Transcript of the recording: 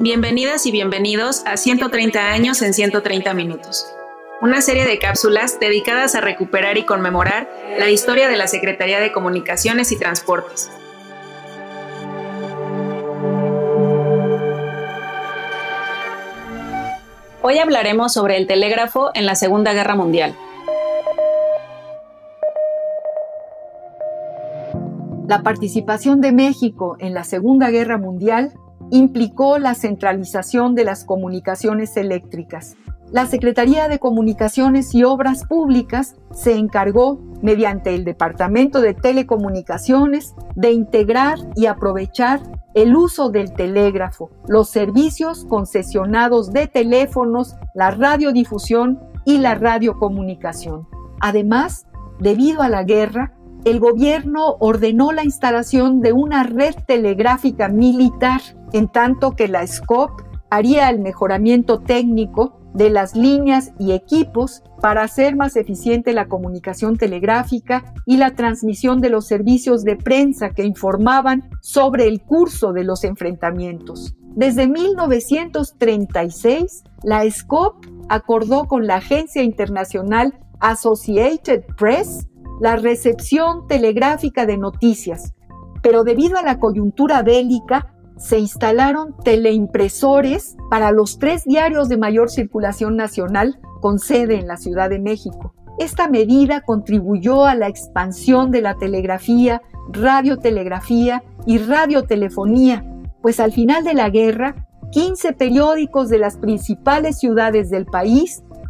Bienvenidas y bienvenidos a 130 años en 130 minutos, una serie de cápsulas dedicadas a recuperar y conmemorar la historia de la Secretaría de Comunicaciones y Transportes. Hoy hablaremos sobre el telégrafo en la Segunda Guerra Mundial. La participación de México en la Segunda Guerra Mundial implicó la centralización de las comunicaciones eléctricas. La Secretaría de Comunicaciones y Obras Públicas se encargó, mediante el Departamento de Telecomunicaciones, de integrar y aprovechar el uso del telégrafo, los servicios concesionados de teléfonos, la radiodifusión y la radiocomunicación. Además, debido a la guerra, el gobierno ordenó la instalación de una red telegráfica militar, en tanto que la SCOP haría el mejoramiento técnico de las líneas y equipos para hacer más eficiente la comunicación telegráfica y la transmisión de los servicios de prensa que informaban sobre el curso de los enfrentamientos. Desde 1936, la SCOP acordó con la agencia internacional Associated Press la recepción telegráfica de noticias, pero debido a la coyuntura bélica, se instalaron teleimpresores para los tres diarios de mayor circulación nacional con sede en la Ciudad de México. Esta medida contribuyó a la expansión de la telegrafía, radiotelegrafía y radiotelefonía, pues al final de la guerra, 15 periódicos de las principales ciudades del país